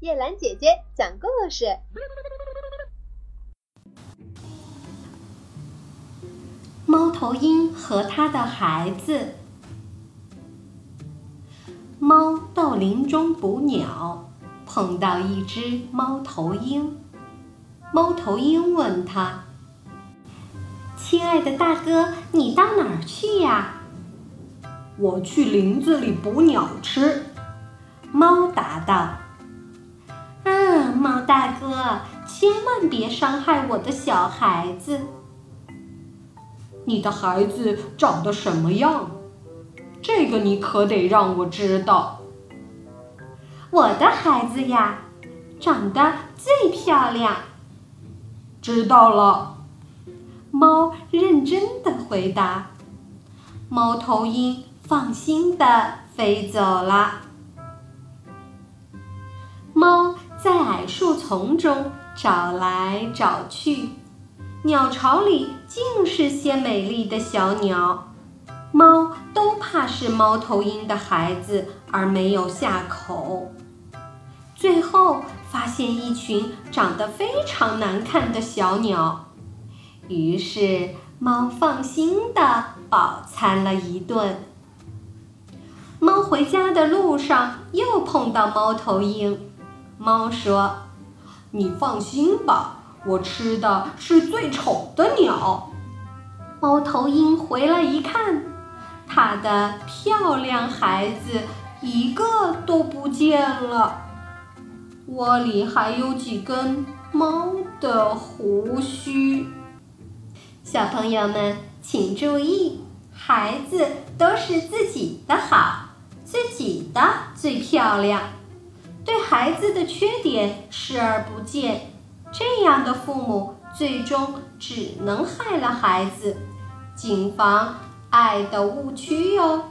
叶兰姐姐讲故事：猫头鹰和它的孩子。猫到林中捕鸟，碰到一只猫头鹰。猫头鹰问他：“亲爱的大哥，你到哪儿去呀？”“我去林子里捕鸟吃。”猫答道。“大哥，千万别伤害我的小孩子。你的孩子长得什么样？这个你可得让我知道。我的孩子呀，长得最漂亮。知道了。猫认真的回答。猫头鹰放心的飞走了。猫。树丛中找来找去，鸟巢里尽是些美丽的小鸟，猫都怕是猫头鹰的孩子而没有下口。最后发现一群长得非常难看的小鸟，于是猫放心的饱餐了一顿。猫回家的路上又碰到猫头鹰。猫说：“你放心吧，我吃的是最丑的鸟。”猫头鹰回来一看，它的漂亮孩子一个都不见了，窝里还有几根猫的胡须。小朋友们请注意，孩子都是自己的好，自己的最漂亮。对孩子的缺点视而不见，这样的父母最终只能害了孩子，谨防爱的误区哟。